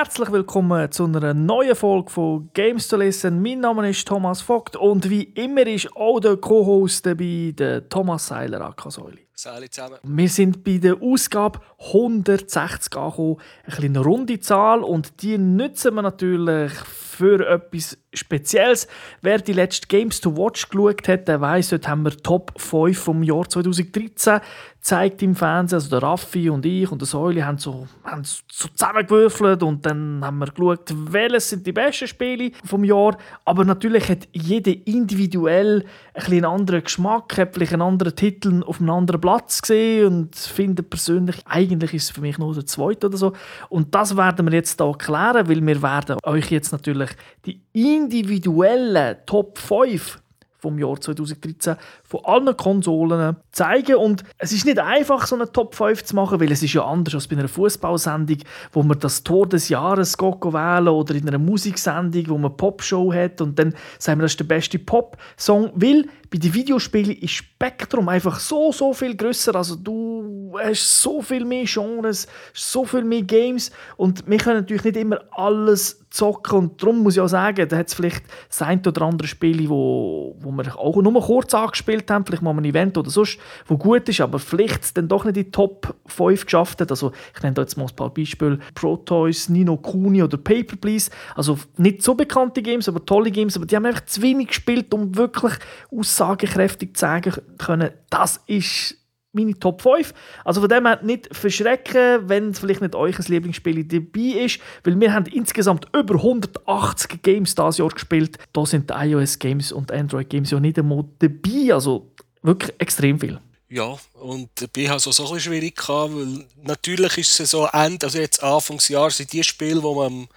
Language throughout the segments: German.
Herzlich willkommen zu einer neuen Folge von Games to Listen. Mein Name ist Thomas Vogt und wie immer ist auch der Co-Host dabei, der Thomas Seiler Akasäuli. Salut zusammen. Wir sind bei der Ausgabe 160 angekommen. Eine kleine runde Zahl und die nutzen wir natürlich für etwas Spezielles. Wer die letzte Games to Watch geschaut hat, der weiss, dort haben wir Top 5 vom Jahr 2013 gezeigt im Fernsehen. Also der Raffi und ich und der Säule haben so, haben so zusammengewürfelt und dann haben wir geschaut, welches sind die besten Spiele vom Jahr. Aber natürlich hat jeder individuell ein bisschen anderen Geschmack, hat vielleicht einen anderen Titel auf einem anderen Platz gesehen und finde persönlich, eigentlich ist es für mich nur der zweite oder so. Und das werden wir jetzt hier klären, weil wir werden euch jetzt natürlich die individuellen Top 5 vom Jahr 2013 von allen Konsolen zeigen. Und es ist nicht einfach, so eine Top 5 zu machen, weil es ist ja anders als bei einer Fußballsendung, wo man das Tor des Jahres wählen oder in einer Musiksendung, wo man Popshow hat und dann sagen wir, das ist der beste Pop-Song, weil bei den Videospielen ist Spektrum einfach so, so viel grösser. Also du hast so viel mehr Genres, so viel mehr Games und wir können natürlich nicht immer alles zocken und darum muss ich auch sagen, da hat es vielleicht das ein oder andere Spiel, wo, wo wir auch nur kurz angespielt haben, vielleicht mal ein Event oder sonst, wo gut ist, aber vielleicht dann doch nicht die Top 5 geschafft hat. Also ich nenne da jetzt mal ein paar Beispiele. Protoys, Nino Kuni oder Paper Please. Also nicht so bekannte Games, aber tolle Games, aber die haben einfach zu wenig gespielt, um wirklich aussagekräftig zu sagen können, das ist meine Top 5. Also von dem her nicht verschrecken, wenn vielleicht nicht euer Lieblingsspiel dabei ist, weil wir haben insgesamt über 180 Games dieses Jahr gespielt. Da sind die iOS-Games und Android-Games ja nicht einmal dabei, also wirklich extrem viel. Ja, und ich hatte so ein bisschen schwierig, gehabt, weil natürlich ist es so, Ende, also jetzt Anfangsjahr sind die Spiele, die man am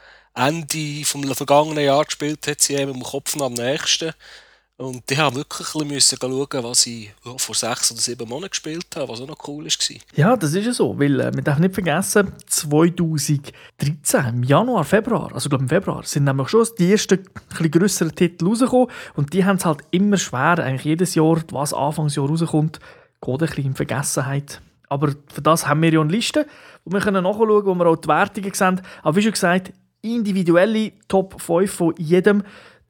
Ende vom vergangenen Jahr gespielt hat, sind eben im Kopf am nächsten. Und ich habe wirklich ein bisschen schauen, was ich vor sechs oder sieben Monaten gespielt habe, was auch noch cool war. Ja, das ist ja so, weil äh, man darf nicht vergessen, 2013, im Januar, Februar, also glaube im Februar, sind nämlich schon die ersten ein grösseren Titel rausgekommen und die haben es halt immer schwer, eigentlich jedes Jahr, was Anfangsjahr rauskommt, geht ein bisschen in Vergessenheit. Aber für das haben wir ja eine Liste, wo wir können nachschauen können, wo wir auch die Wertungen sehen. Aber wie schon gesagt, individuelle Top 5 von jedem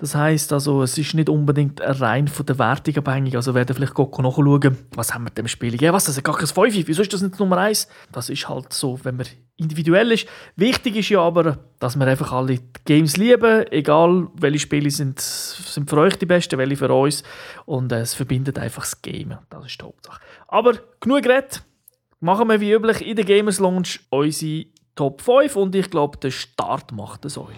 das heißt also, es ist nicht unbedingt rein von der Wertung abhängig. Also werden vielleicht nachschauen, was haben wir dem Spiel gegeben. Was, das ist gar kein 5, wieso ist das nicht Nummer 1? Das ist halt so, wenn man individuell ist. Wichtig ist ja aber, dass wir einfach alle die Games lieben, egal welche Spiele sind, sind für euch die besten, welche für uns. Und äh, es verbindet einfach das Game. Das ist die Hauptsache. Aber genug geredet. Machen wir wie üblich in der Gamers Lounge unsere Top 5 und ich glaube, der Start macht es euch.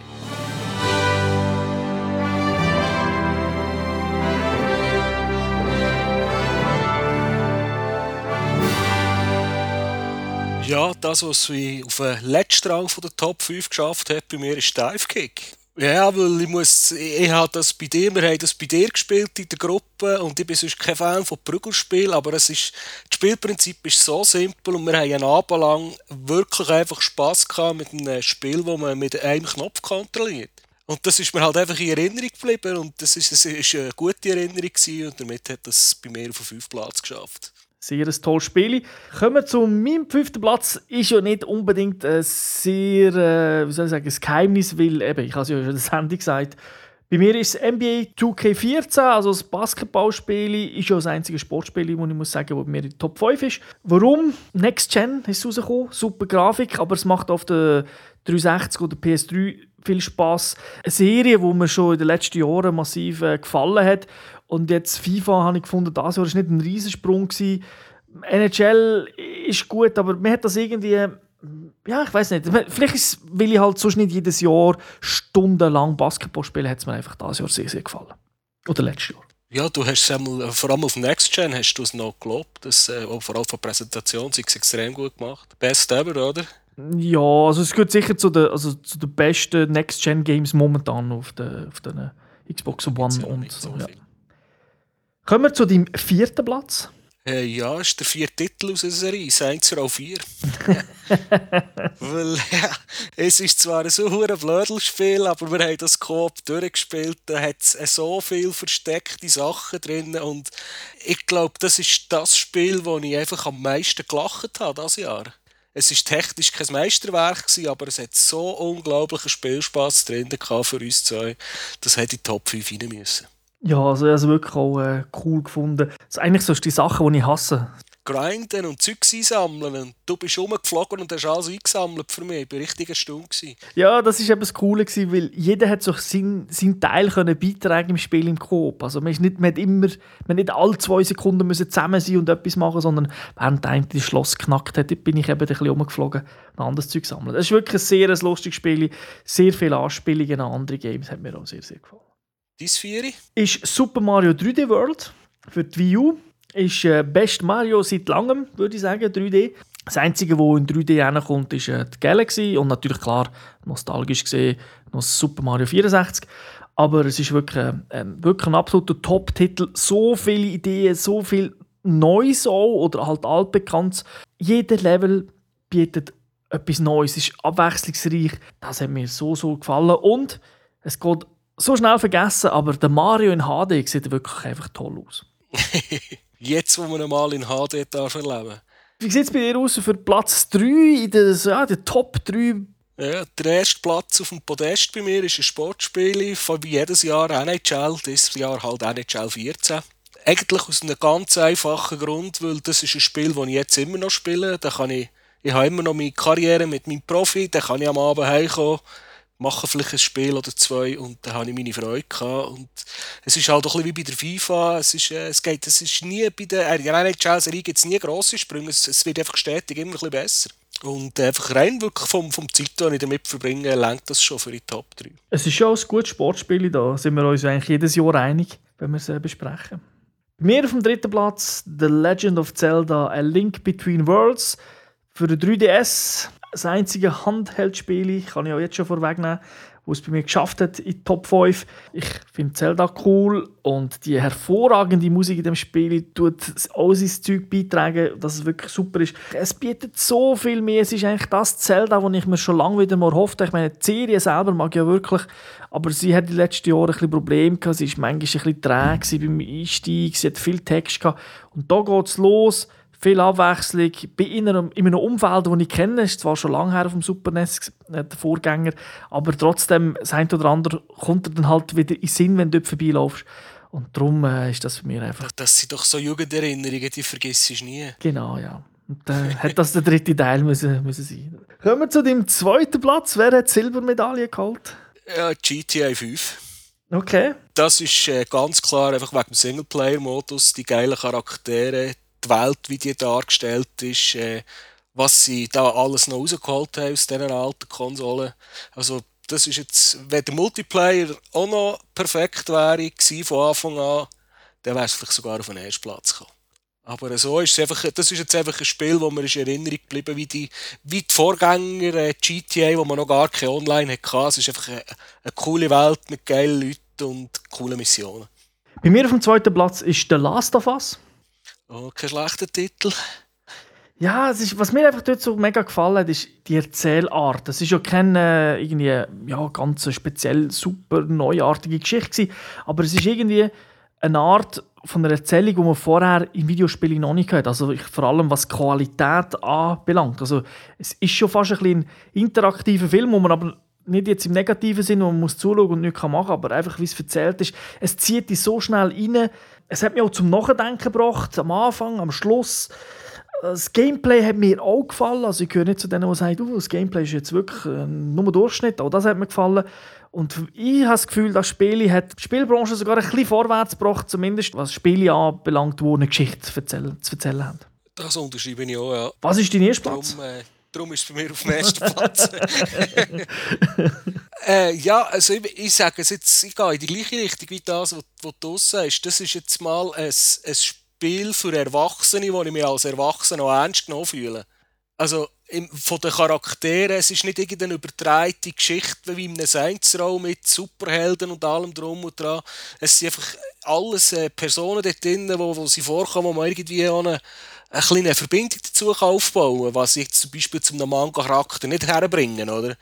Ja, das, was ich auf den letzten Rang von der Top 5 geschafft habe, bei mir ist Dive Kick. Ja, weil ich muss, ich, ich habe das bei dir, wir haben das bei dir gespielt in der Gruppe und ich bin sonst kein Fan von Prügelspielen, aber es ist, das Spielprinzip ist so simpel und wir haben einen Abend lang wirklich einfach Spass gehabt mit einem Spiel, wo man mit einem Knopf kontrolliert. Und das ist mir halt einfach in Erinnerung geblieben und das ist, das ist eine gute Erinnerung gewesen und damit hat das bei mir auf den fünften Platz geschafft. Sehr ein tolles Spiel. Kommen wir zu meinem fünften Platz. Ist ja nicht unbedingt ein sehr, äh, wie soll ich sagen, ein Geheimnis, weil eben, ich habe es ja schon in der Sendung gesagt, bei mir ist es NBA 2K14, also das Basketballspiel, ist ja das einzige Sportspiel, wo ich muss sagen, wo bei mir in Top 5 ist. Warum? Next Gen ist rausgekommen, super Grafik, aber es macht auf der 360 oder PS3 viel Spaß. Eine Serie, die mir schon in den letzten Jahren massiv äh, gefallen hat und jetzt FIFA habe ich gefunden, das war nicht ein Riesensprung. Gewesen. NHL ist gut, aber mir hat das irgendwie. Ja, ich weiß nicht. Vielleicht ist weil ich halt sonst nicht jedes Jahr stundenlang Basketball spiele, hat es mir einfach dieses Jahr sehr, sehr gefallen. Oder letztes Jahr. Ja, du hast es einmal, vor allem auf Next Gen hast du es noch gelobt. Das, äh, vor allem von der Präsentation ist es extrem gut gemacht. Best ever, oder? Ja, also es gehört sicher zu den, also zu den besten Next Gen Games momentan auf den, auf den Xbox One und so. Ja. Kommen wir zu deinem vierten Platz. Äh, ja, ist der vierte Titel aus der Serie, Saints Row 4. Weil, ja, es ist zwar ein so Blödelspiel, aber wir haben das Coop durchgespielt, da hat es so viele versteckte Sachen drin und ich glaube, das ist das Spiel, wo ich einfach am meisten gelacht habe dieses Jahr. Es ist technisch kein Meisterwerk gewesen, aber es hat so unglaublichen Spielspaß drin für uns zwei. Das hätte die Top 5 rein müssen. Ja, also ich habe es wirklich auch äh, cool gefunden. Das eigentlich so die Sachen, die ich hasse grinden und Zeugs einsammeln. Und du bist rumgeflogen und hast alles eingesammelt für mich. Ich war richtig erstaunt. Ja, das war eben das Coole, weil jeder hat so seinen, seinen Teil können beitragen im Spiel im Coop. Also man, ist nicht, man hat immer, man nicht alle zwei Sekunden müssen zusammen sein und etwas machen, sondern während der eine das Schloss geknackt hat, bin ich eben ein bisschen rumgeflogen und anderes Zeug sammeln. Das ist wirklich ein sehr lustiges Spiel. Sehr viele Anspielungen an andere Games. Hat mir auch sehr, sehr gefallen. Dein Vieri? Ist Super Mario 3D World für die Wii U ist äh, Best Mario seit langem, würde ich sagen, 3D. Das Einzige, das in 3D hinkommt, ist äh, die Galaxy und natürlich klar, nostalgisch gesehen, noch Super Mario 64. Aber es ist wirklich, äh, wirklich ein absoluter Top-Titel. So viele Ideen, so viel Neues auch oder halt altbekannt. Jeder Level bietet etwas Neues, ist abwechslungsreich. Das hat mir so, so gefallen. Und es geht so schnell vergessen, aber der Mario in HD sieht wirklich einfach toll aus. Jetzt, wo man einmal in HD darf erleben Wie sieht es bei dir aus für Platz 3 in den, ja, den Top 3? Ja, der erste Platz auf dem Podest bei mir ist ein Sportspiel von wie jedes Jahr NHL, dieses Jahr halt NHL 14. Eigentlich aus einem ganz einfachen Grund, weil das ist ein Spiel, das ich jetzt immer noch spiele. Da kann ich, ich habe immer noch meine Karriere mit meinem Profi, da kann ich am Abend heimkommen mache vielleicht ein Spiel oder zwei und dann habe ich meine Freude gehabt. Und es ist halt auch ein bisschen wie bei der FIFA, es, ist, äh, es, geht, es ist nie bei der, in der NHL-Serie gibt es nie grosse Sprünge, es, es, wird einfach stetig immer ein bisschen besser. Und einfach rein wirklich vom, vom Zeit, das ich damit verbringe, lenkt das schon für die Top 3. Es ist schon ein gutes Sportspiel da, sind wir uns eigentlich jedes Jahr einig, wenn wir es äh, besprechen. Bei mir auf dem dritten Platz The Legend of Zelda A Link Between Worlds für den 3DS das einzige Handheldspiel, kann ich auch jetzt schon vorwegnehmen, wo es bei mir geschafft hat in die Top 5. Ich finde Zelda cool und die hervorragende Musik in dem Spiel tut all sein Zeug beitragen, dass es wirklich super ist. Es bietet so viel mehr. Es ist eigentlich das Zelda, das ich mir schon lange wieder mal hoffte. Ich meine, die Serie selber mag ich ja wirklich, aber sie hat die letzten Jahre ein bisschen Probleme gehabt. Sie war manchmal ein bisschen träge beim Einstieg, sie hat viel Text gehabt. Und da geht es los viel Abwechslung. Bei in einem, in einem Umfeld, das ich kenne, ist zwar schon lange her auf dem Super NES, äh, der Vorgänger, aber trotzdem, das eine oder andere kommt dir dann halt wieder in Sinn, wenn du dort vorbeilaufst. Und darum äh, ist das für mich einfach... Das sind doch so Jugenderinnerungen, die vergisst du nie. Genau, ja. Und dann äh, hat das der dritte Teil müssen, müssen sein. Kommen wir zu dem zweiten Platz. Wer hat Silbermedaille geholt? Ja, GTA 5. Okay. Das ist äh, ganz klar einfach wegen dem Singleplayer-Modus, die geilen Charaktere, die Welt, wie die dargestellt ist, äh, was sie da alles noch rausgeholt haben aus diesen alten Konsolen. Also das ist jetzt, wenn der Multiplayer auch noch perfekt wäre von Anfang an, dann wäre es vielleicht sogar auf den ersten Platz gekommen. Aber so ist es einfach, das ist jetzt einfach ein Spiel, wo mir in Erinnerung geblieben wie die, wie die Vorgänger äh, GTA, wo man noch gar keine Online hatte. Es ist einfach eine, eine coole Welt mit geilen Leuten und coolen Missionen. Bei mir auf dem zweiten Platz ist The Last of Us. Oh, kein schlechter Titel. Ja, es ist, was mir einfach dort so mega gefallen hat, ist die Erzählart. Es ist ja keine irgendwie, ja, ganz speziell super neuartige Geschichte gewesen, aber es ist irgendwie eine Art von einer Erzählung, die man vorher im Videospiel noch nicht hatte. Also ich, vor allem was Qualität anbelangt. Also es ist schon fast ein, ein interaktiver Film, wo man aber nicht jetzt im negativen Sinne, wo man muss zuschauen und nichts machen kann, aber einfach, wie es erzählt ist. Es zieht dich so schnell rein. Es hat mich auch zum Nachdenken gebracht, am Anfang, am Schluss. Das Gameplay hat mir auch gefallen. Also ich gehöre nicht zu denen, die sagen, oh, das Gameplay ist jetzt wirklich äh, nur Durchschnitt. Auch das hat mir gefallen. Und ich habe das Gefühl, das Spiel hat die Spielbranche sogar ein bisschen vorwärts gebracht, zumindest was Spiele anbelangt, die eine Geschichte zu erzählen, zu erzählen haben. Das unterschreibe ich auch, ja. Was ist dein erster Platz? Darum, äh Darum ist es bei mir auf dem ersten Platz. äh, ja, also ich, ich sage es jetzt, ich gehe in die gleiche Richtung wie das, was, du sagst. Das ist jetzt mal ein, ein Spiel für Erwachsene, wo ich mich als Erwachsener auch ernst genommen fühle. Also im, von den Charakteren, es ist nicht irgendeine übertreite Geschichte wie in einem Row mit Superhelden und allem drum und dran. Es sind einfach alles äh, Personen dort drin, wo, wo sie vorkommen, wo man irgendwie eine, eine kleine Verbindung dazu aufbauen kann, was ich zum Beispiel zum Manga-Charakter nicht herbringen, oder?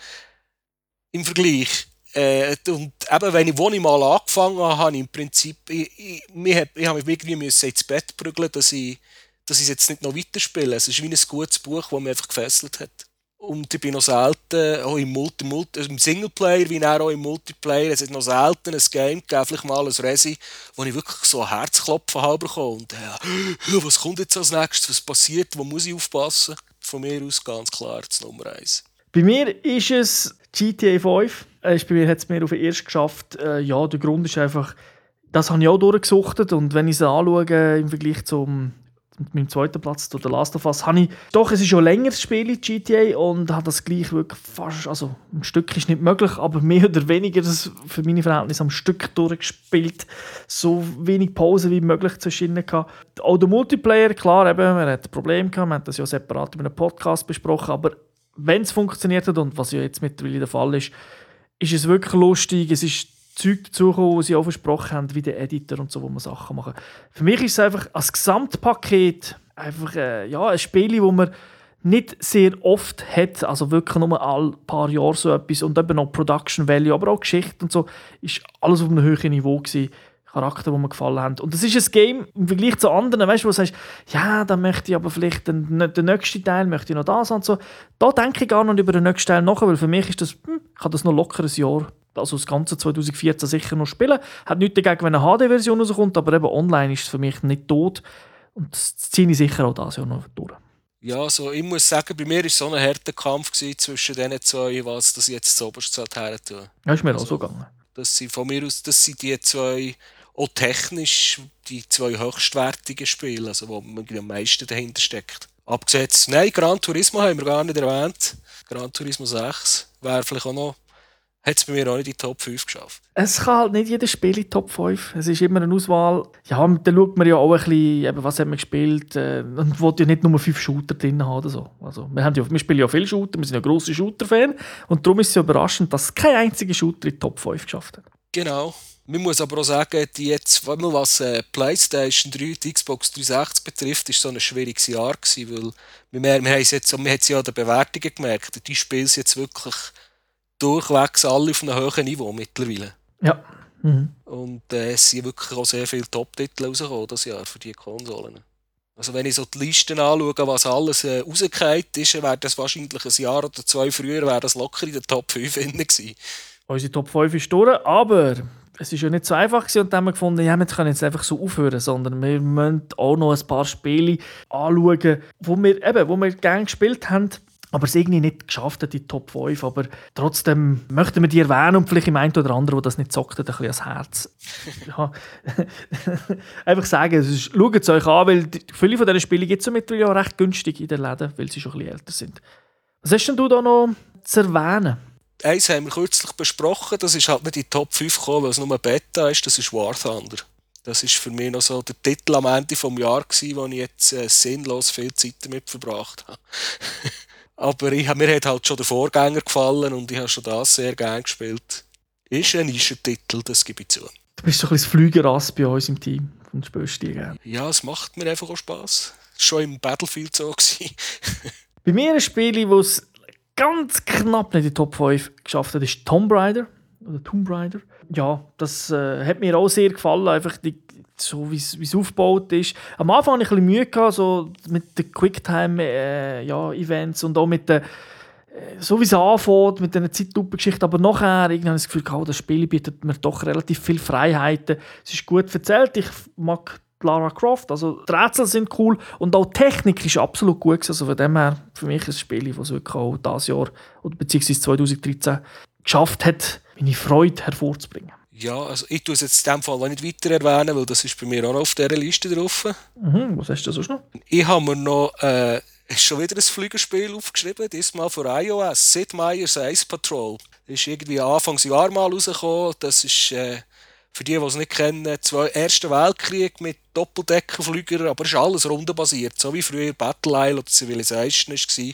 Im Vergleich. Äh, und eben, wenn ich, wo ich mal angefangen habe, habe ich im Prinzip, ich, ich, ich, ich habe mich irgendwie ins Bett prügeln, dass ich, dass ich es jetzt nicht noch weiterspiele. Es ist wie ein gutes Buch, das mich einfach gefesselt hat. Und ich bin noch selten, auch im, Multi, Multi, im Singleplayer wie auch im Multiplayer, es ist noch selten ein Game gegeben, vielleicht mal ein Resi, wo ich wirklich so ein Herzklopfen habe bekommen. Und äh, was kommt jetzt als nächstes, was passiert, wo muss ich aufpassen? Von mir aus ganz klar das Nummer eins. Bei mir ist es GTA 5. Äh, bei mir hat es mir auf den ersten geschafft. Äh, ja, der Grund ist einfach, das habe ich auch durchgesuchtet und wenn ich es anschaue im Vergleich zum mit meinem zweiten Platz, zu The Last of Us, habe ich, doch, es ist schon länger das Spiel in GTA und habe das gleich wirklich fast, also ein Stück ist nicht möglich, aber mehr oder weniger das für meine Verhältnisse am Stück durchgespielt. So wenig Pause wie möglich zwischen gehabt. Auch der Multiplayer, klar, eben, man hat ein Problem gehabt, wir haben das ja separat in einem Podcast besprochen, aber wenn es funktioniert hat und was ja jetzt mittlerweile der Fall ist, ist es wirklich lustig, es ist Zeug dazugekommen, die sie auch versprochen haben, wie der Editor und so, wo man Sachen machen. Für mich ist es einfach als Gesamtpaket einfach äh, ja, ein Spiel, wo man nicht sehr oft hat, also wirklich nur alle paar Jahre so etwas und eben noch Production Value, aber auch Geschichte und so, ist alles auf einem höheren Niveau gewesen. Charakter, die mir gefallen haben. Und das ist ein Game im Vergleich zu anderen, weißt du, wo du sagst, ja, dann möchte ich aber vielleicht den, den nächsten Teil, möchte ich noch das und so. Da denke ich gar nicht über den nächsten Teil nach, weil für mich ist das, hm, ich kann das noch locker ein Jahr also das ganze 2014 sicher noch spielen. Hat nichts dagegen, wenn eine HD-Version rauskommt, aber eben online ist es für mich nicht tot. Und das ziehe ich sicher auch das Jahr noch durch. Ja, also ich muss sagen, bei mir war es so ein harter Kampf zwischen diesen zwei, was das jetzt zu oberst her tun. Ja, ist mir also, auch so gegangen. Das sind von mir aus, das sind die zwei, auch technisch, die zwei höchstwertigen Spiele, also wo man am meisten dahinter steckt. Abgesehen, nein, Gran Turismo haben wir gar nicht erwähnt. Gran Turismo 6 wäre vielleicht auch noch hat es bei mir auch nicht in die Top 5 geschafft. Es kann halt nicht jedes Spiel in die Top 5. Es ist immer eine Auswahl. Ja, dann schaut man ja auch ein bisschen, eben, was hat man gespielt äh, und will ja nicht nur fünf Shooter drin haben oder so. Also, wir, haben ja, wir spielen ja viele Shooter, wir sind ja grosse Shooter-Fan und darum ist es ja überraschend, dass kein einziger Shooter in die Top 5 geschafft hat. Genau. Man muss aber auch sagen, die jetzt, was äh, PlayStation 3, die Xbox 360 betrifft, ist so ein schwieriges Jahr gewesen, weil wir, wir, haben es jetzt, wir haben es ja an den Bewertungen gemerkt, die Spiele sind jetzt wirklich durchwegs alle auf einem hohen Niveau mittlerweile. Ja. Mhm. Und äh, es sind wirklich auch sehr viele Top-Titel rausgekommen das Jahr für diese Konsolen. Also wenn ich so die Listen anschaue, was alles äh, rausgefallen ist, wäre das wahrscheinlich ein Jahr oder zwei früher wäre das locker in der Top 5 gewesen. Unsere Top 5 ist durch, aber es ist ja nicht so einfach gewesen, und dann haben wir gefunden, ja, wir können jetzt einfach so aufhören, sondern wir müssen auch noch ein paar Spiele anschauen, wo wir, eben, wo wir gerne gespielt haben, aber es irgendwie nicht geschafft hat, die Top 5. Aber trotzdem möchten wir die erwähnen und vielleicht im einen oder anderen, der das nicht zockt, ein bisschen ans Herz. ja. Einfach sagen, ist, schaut es euch an, weil viele von diesen Spielen gibt es mittlerweile auch recht günstig in den Läden, weil sie schon ein bisschen älter sind. Was hast denn du da noch zu erwähnen? Eins haben wir kürzlich besprochen, das ist halt nicht in die Top 5 gekommen, weil es nur Beta ist, das ist War Thunder. Das ist für mich noch so der Titel am Ende des Jahres, wo ich jetzt äh, sinnlos viel Zeit damit verbracht habe. Aber ich, mir hat halt schon der Vorgänger gefallen und ich habe schon das sehr gerne gespielt. Ist ein Nischentitel, das gebe ich zu. Du bist so ein bisschen das Flügerass bei uns im Team und spielst die gerne. Ja, es macht mir einfach auch war schon im Battlefield so. bei mir ein Spiel, das es ganz knapp nicht in die Top 5 geschafft hat, ist Tomb Raider. Oder Tomb Raider. Ja, das äh, hat mir auch sehr gefallen. Einfach die so wie es aufgebaut ist. Am Anfang hatte ich ein bisschen Mühe gehabt, so mit den Quicktime-Events äh, ja, und auch mit den äh, so wie es anfängt, mit dieser Zeitlupe-Geschichte, aber nachher habe ich das Gefühl, oh, das Spiel bietet mir doch relativ viele Freiheiten. Es ist gut erzählt, ich mag Lara Croft, also die Rätsel sind cool und auch die Technik ist absolut gut Also von dem her, für mich ein Spiel, das wirklich auch dieses Jahr, oder beziehungsweise 2013, geschafft hat, meine Freude hervorzubringen. Ja, also ich tue es jetzt in dem Fall auch nicht weiter erwähnen, weil das ist bei mir auch noch auf dieser Liste drauf. Mhm, was hast du sonst noch? Ich habe mir noch äh, schon wieder ein Flügelspiel aufgeschrieben, diesmal für iOS, Sid Meier's Ice Patrol. Das ist irgendwie Anfangsjahr mal rausgekommen. Das ist, äh, für die, die es nicht kennen, zwei Erster Weltkrieg mit Doppeldeckerflügern, aber es ist alles rundenbasiert, so wie früher Battle Isle oder Civilization war.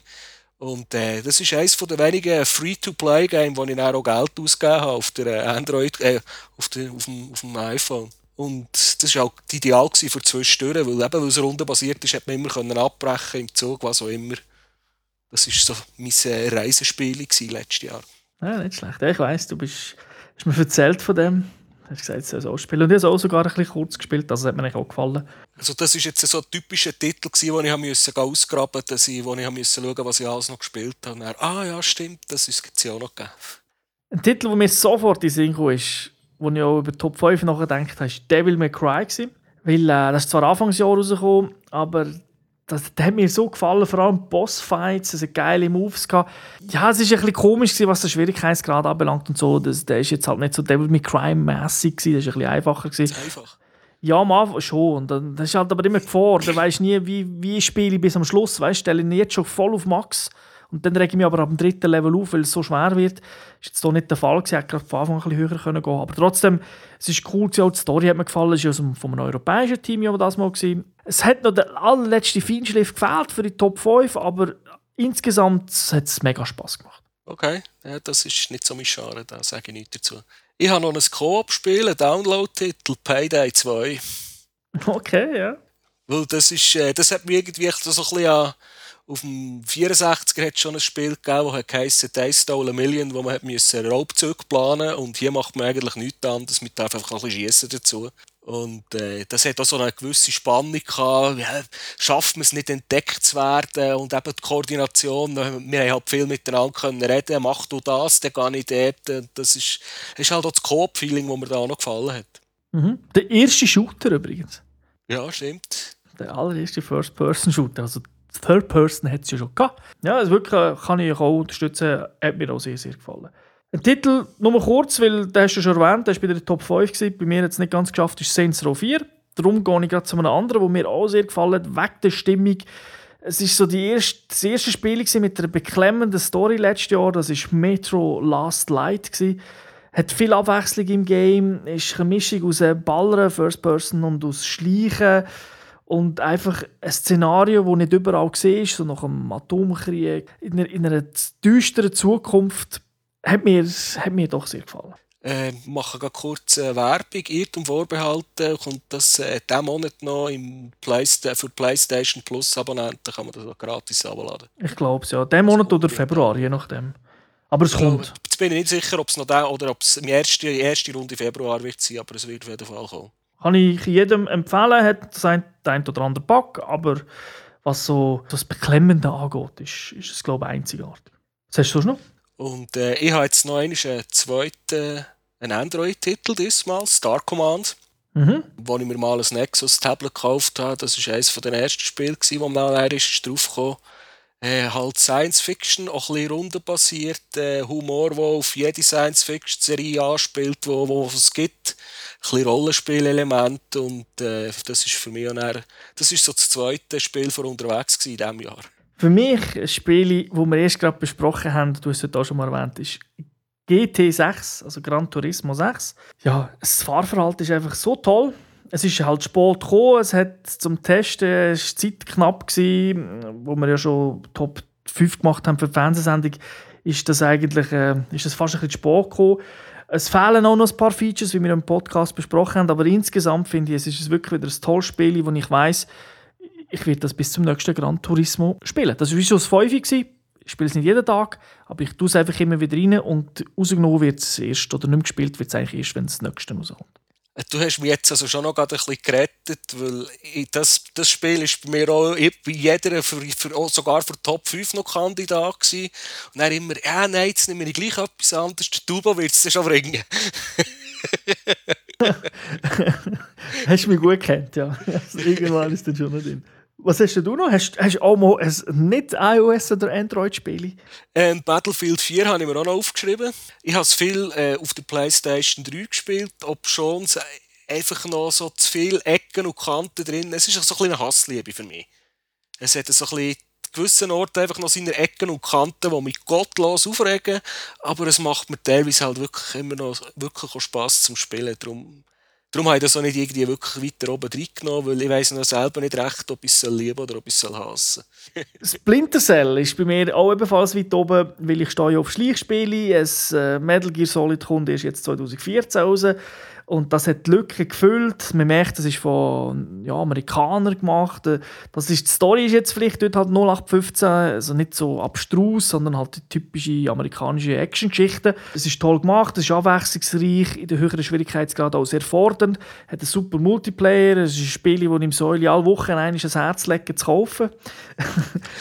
Und äh, das ist eines der wenigen Free-to-Play-Games, wo ich auch Geld ausgegeben habe auf der Android, äh, auf, der, auf, dem, auf dem iPhone. Und das war auch ideal für zwischendurch, weil eben, weil es rundenbasiert ist, hat man immer können abbrechen im Zug, was auch immer. Das war so mein äh, Reisespiel letztes Jahr. Ja, nicht schlecht. Ich weiss, du bist, hast mir erzählt von dem. Hast gesagt, es soll so spielen. Und ich habe es auch sogar ein bisschen kurz gespielt, also das hat mir auch gefallen. Also das ist jetzt so ein typischer Titel, den ich musste ausgraben musste, wo ich musste schauen was ich alles noch gespielt habe. Und dann, ah ja, stimmt, das ist es ja auch noch gegeben. Ein Titel, der mir sofort in den Sinn kam, ist, wo ich auch über Top 5 nachgedacht habe, war Devil May Cry. Gewesen. Weil äh, das ist zwar Anfangsjahr rausgekommen, aber das, das hat mir so gefallen, vor allem Bossfights, es also geile Moves gehabt. Ja, es ist ein bisschen komisch gewesen, was der Schwierigkeitsgrad anbelangt und so. Das, der ist jetzt halt nicht so Devil May gewesen, das ist ein bisschen einfacher gewesen. Einfach. Ja, am Anfang schon. Und das ist halt aber immer Gefahr. Du weißt nie, wie, wie spiele ich bis am Schluss. Weißt, stelle ich jetzt schon voll auf Max und dann rege ich mich aber ab dem dritten Level auf, weil es so schwer wird. Das war jetzt hier nicht der Fall. Ich hätte gerade von Anfang ein bisschen höher können gehen Aber trotzdem, es ist cool, auch die Story hat mir gefallen. Es war von einem europäischen Team ja das mal. Gewesen. Es hat noch der allerletzte Feinschliff gefehlt für die Top 5, aber insgesamt hat es mega Spass gemacht. Okay, ja, das ist nicht so mein Schade, da sage ich nichts dazu. Ich habe noch ein Koop-Spiel, einen Download-Titel, Payday 2. Okay, ja. Weil das ist, äh, das hat mich irgendwie so ein bisschen an auf dem 64er hat es schon ein Spiel gegeben, das heisst Days Stole a Million, wo man hat müssen Raubzüge planen und hier macht man eigentlich nichts anderes, man darf einfach ein bisschen schiessen dazu. Und äh, das hat auch so eine gewisse Spannung gehabt. Ja, schafft man es nicht entdeckt zu werden und eben die Koordination. Wir haben halt viel miteinander können reden. Mach du das, dann gehe ich dort. Das ist, das ist halt auch das Coop-Feeling, das mir da auch noch gefallen hat. Mhm. Der erste Shooter übrigens. Ja, stimmt. Der allererste First-Person-Shooter. Also Third Person hat es ja schon gehabt. Ja, also wirklich äh, kann ich auch unterstützen, hat mir auch sehr, sehr gefallen. Ein Titel, nur kurz, weil den hast du schon erwähnt, der war bei der Top 5, gewesen. bei mir hat es nicht ganz geschafft, ist Saints Row 4. Darum gehe ich gerade zu einem anderen, der mir auch sehr gefallen hat, wegen der Stimmung. Es war so die erste, das erste Spiel mit einer beklemmenden Story letztes Jahr, das war Metro Last Light. Gewesen. Hat viel Abwechslung im Game, ist eine Mischung aus Ballern, First Person und aus Schleichen und einfach ein Szenario, das nicht überall gesehen ist, so nach einem Atomkrieg, in einer, in einer düsteren Zukunft, hat mir, hat mir doch sehr gefallen. Äh, machen gerade kurz äh, Werbung. Irrtum vorbehalten kommt das äh, diesen Monat noch im Playsta für PlayStation Plus Abonnenten kann man das auch gratis abladen. Ich glaube es ja. Diesen Monat oder Februar, je nachdem. Aber es kommt. Jetzt bin ich nicht sicher, ob es noch der oder ob es die erste, erste Runde Februar wird sein, aber es wird auf jeden Fall kommen. Kann ich jedem empfehlen, hat das ein, oder andere Bug, aber was so das Beklemmende angeht, ist, ist es, glaube ich, einzigartig. Was hast du noch? Und äh, ich habe jetzt noch einen zweiten einen Android-Titel diesmal, Star Command. Mhm. Wo ich mir mal ein Nexus-Tablet gekauft habe. Das war eines der ersten Spiele, wo man dann ist, draufgekommen äh, halt Science Fiction, auch ein bisschen rundenbasiert, äh, Humor, der auf jede Science Fiction Serie anspielt, wo, wo es gibt, ein bisschen Rollenspielelemente und äh, das ist für mich dann, das ist so das zweite Spiel von unterwegs in diesem Jahr. Für mich ein Spiel, das wir erst gerade besprochen haben, du hast es auch schon mal erwähnt, ist GT6, also Gran Turismo 6. Ja, das Fahrverhalten ist einfach so toll es ist halt Sport gekommen, es hat zum Testen, es war Zeit knapp, gewesen, wo wir ja schon Top 5 gemacht haben für die Fernsehsendung, ist das eigentlich äh, ist das fast ein bisschen Sport gekommen. Es fehlen auch noch ein paar Features, wie wir im Podcast besprochen haben, aber insgesamt finde ich, es ist wirklich wieder ein tolles Spiel, wo ich weiß, ich werde das bis zum nächsten Gran Turismo spielen. Das war schon das 5 Ich spiele es nicht jeden Tag, aber ich tue es einfach immer wieder rein und rausgenommen wird es erst, oder nicht mehr gespielt wird es eigentlich erst, wenn es das nächste rauskommt. Du hast mich jetzt also schon noch ein bisschen gerettet, weil das, das Spiel ist bei mir auch bei jeder, für, für, sogar für Top 5 noch Kandidat gewesen. Und dann immer, ja, nein, jetzt nehme ich gleich etwas anderes, der Tubo wird es schon bringen. hast du mich gut gekannt, ja. Also, irgendwann ist noch drin. Was hast du noch? Hast, du auch mal ein nicht iOS- oder Android-Spiel? Ähm, Battlefield 4 habe ich mir auch noch aufgeschrieben. Ich habe es viel äh, auf der PlayStation 3 gespielt, ob schon es einfach noch so zu viele Ecken und Kanten drin. Es ist so ein eine Hassliebe für mich. Es hat so ein gewissen Orten einfach noch seine Ecken und Kanten, die mich gottlos aufregen, aber es macht mir teilweise halt wirklich immer noch wirklich auch Spass zum Spielen. Darum Darum habe ich das auch nicht irgendwie wirklich weiter oben reingenommen, weil ich weiß noch selber nicht recht, ob ich es lieben oder ob ich es hassen Splinter Cell ist bei mir auch ebenfalls weit oben, weil ich stehe auf Schleichspiele. Ein äh, Metal Gear Solid kommt erst jetzt 2014 raus. Und das hat die Lücke gefüllt. Man merkt, das ist von ja, Amerikanern gemacht. Das ist, die Story ist jetzt vielleicht dort halt 0815, also nicht so abstrus, sondern halt die typische amerikanische Actiongeschichte. Es ist toll gemacht, es ist abwechslungsreich, in der höheren Schwierigkeitsgrad auch sehr fordernd, hat einen super Multiplayer, es ist ein Spiel, das im Säule alle Wochen ein Herz legen zu kaufen.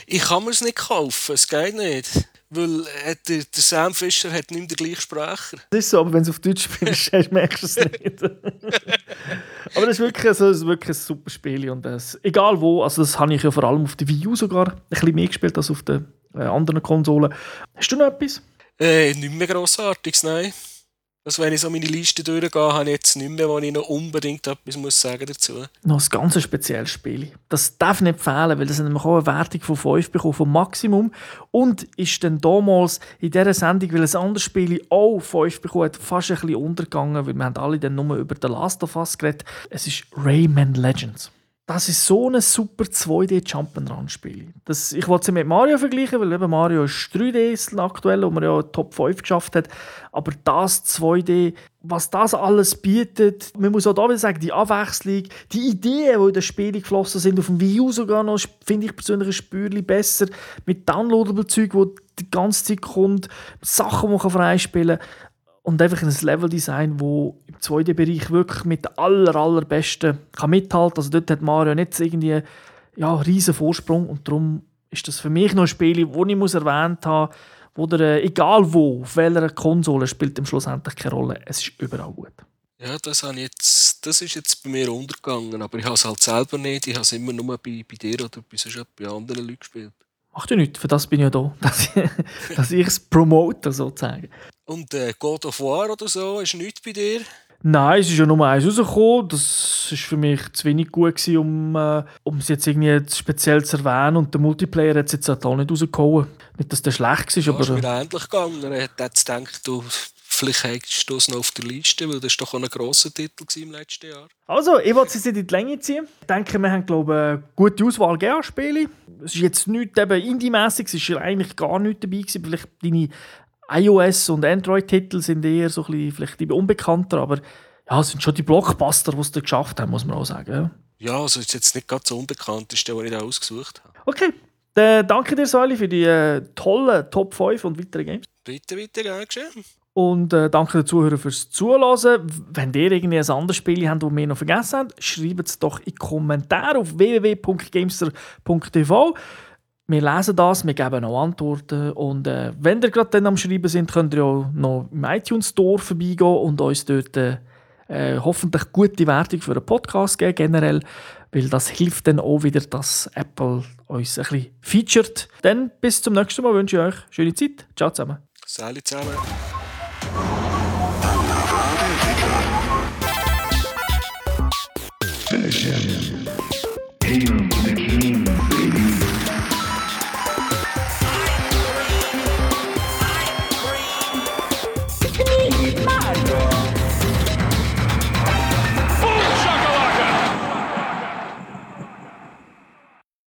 ich kann mir es nicht kaufen, es geht nicht. Weil äh, der, der, Sam Fischer hat nicht den gleichen Sprecher. Das ist so, aber wenn du auf Deutsch spielst, merkst du es nicht. aber das ist wirklich, also, das ist wirklich ein super Spiel. Und das, egal wo, also das habe ich ja vor allem auf der Wii U sogar ein bisschen mehr gespielt als auf den äh, anderen Konsolen. Hast du noch etwas? Äh, nicht mehr grossartiges, nein. Also wenn ich so meine Liste durchgehe, habe ich jetzt nicht mehr, wo ich noch unbedingt etwas muss sagen dazu Noch ein ganz spezielles Spiel. Das darf nicht fehlen, weil das hat nämlich auch eine Wertung von 5 bekommen, vom Maximum. Und ist dann damals in dieser Sendung, weil ein anderes Spiel auch 5 bekommen hat, fast ein bisschen untergegangen, weil wir haben alle dann nur über The Last of Us geredet. Es ist Rayman Legends. Das ist so ein super 2D-Jump'n'Run-Spiel. Ich wollte es mit Mario vergleichen, weil eben Mario ist 3D aktuell, wo man ja Top 5 geschafft hat. Aber das 2D, was das alles bietet, man muss auch da wieder sagen, die Abwechslung, die Ideen, die in das Spiel geflossen sind, auf dem Wii U sogar noch, finde ich persönlich ein Spürchen besser. Mit Downloadable-Zeug, wo die ganze Zeit kommt, Sachen, die man freispielen kann und einfach ein Leveldesign, wo im 2D-Bereich wirklich mit der aller, allerbesten kann mithalten. Also dort hat Mario nicht irgendwie ja, riesen Vorsprung und darum ist das für mich noch ein Spiel, das ich muss erwähnt habe, wo der, äh, egal wo, auf welcher Konsole, spielt im schlussendlich keine Rolle. Es ist überall gut. Ja, das, habe jetzt, das ist jetzt bei mir untergegangen, aber ich habe es halt selber nicht. Ich habe es immer nur bei, bei dir oder bei, bei anderen Leuten gespielt. Macht ja nichts, für das bin ich ja da, dass ich es promote sozusagen. Und äh, God of War oder so, ist nichts bei dir? Nein, es ist ja nur eins rausgekommen. Das war für mich zu wenig gut, gewesen, um, äh, um es jetzt irgendwie speziell zu erwähnen. Und der Multiplayer hat es jetzt auch nicht rausgekommen. Nicht, dass der schlecht war, aber... Es ist mir endlich gegangen. Er hat jetzt gedacht, du Vielleicht hättest du es noch auf der Liste, weil das war doch auch ein grosser Titel im letzten Jahr. Also, ich wollte es nicht in die Länge ziehen. Ich denke, wir haben glaube eine gute Auswahl gegeben Spiele. Es ist jetzt nicht eben indie-mässig, es war eigentlich gar nichts dabei gewesen. Vielleicht deine iOS- und Android-Titel sind eher so ein bisschen, vielleicht unbekannter, aber ja, es sind schon die Blockbuster, die es da geschafft haben, muss man auch sagen. Ja, ja also ist jetzt nicht ganz so unbekannt, ist der, den ich da ausgesucht habe. Okay, dann danke dir, Sally, für die äh, tollen Top 5 und weitere Games. Bitte, bitte, gerne geschehen. Und äh, danke den Zuhörern fürs Zuhören. Wenn ihr irgendwie ein anderes Spiel habt, das wir noch vergessen haben, schreibt es doch in die Kommentare auf www.gamester.tv. Wir lesen das, wir geben auch Antworten. Und äh, wenn ihr gerade dann am Schreiben sind, könnt ihr auch noch im iTunes Store vorbeigehen und uns dort äh, hoffentlich gute Wertung für einen Podcast geben, generell. Weil das hilft dann auch wieder, dass Apple uns ein bisschen featuret. Dann bis zum nächsten Mal wünsche ich euch schöne Zeit. Ciao zusammen. Salut zusammen. Finish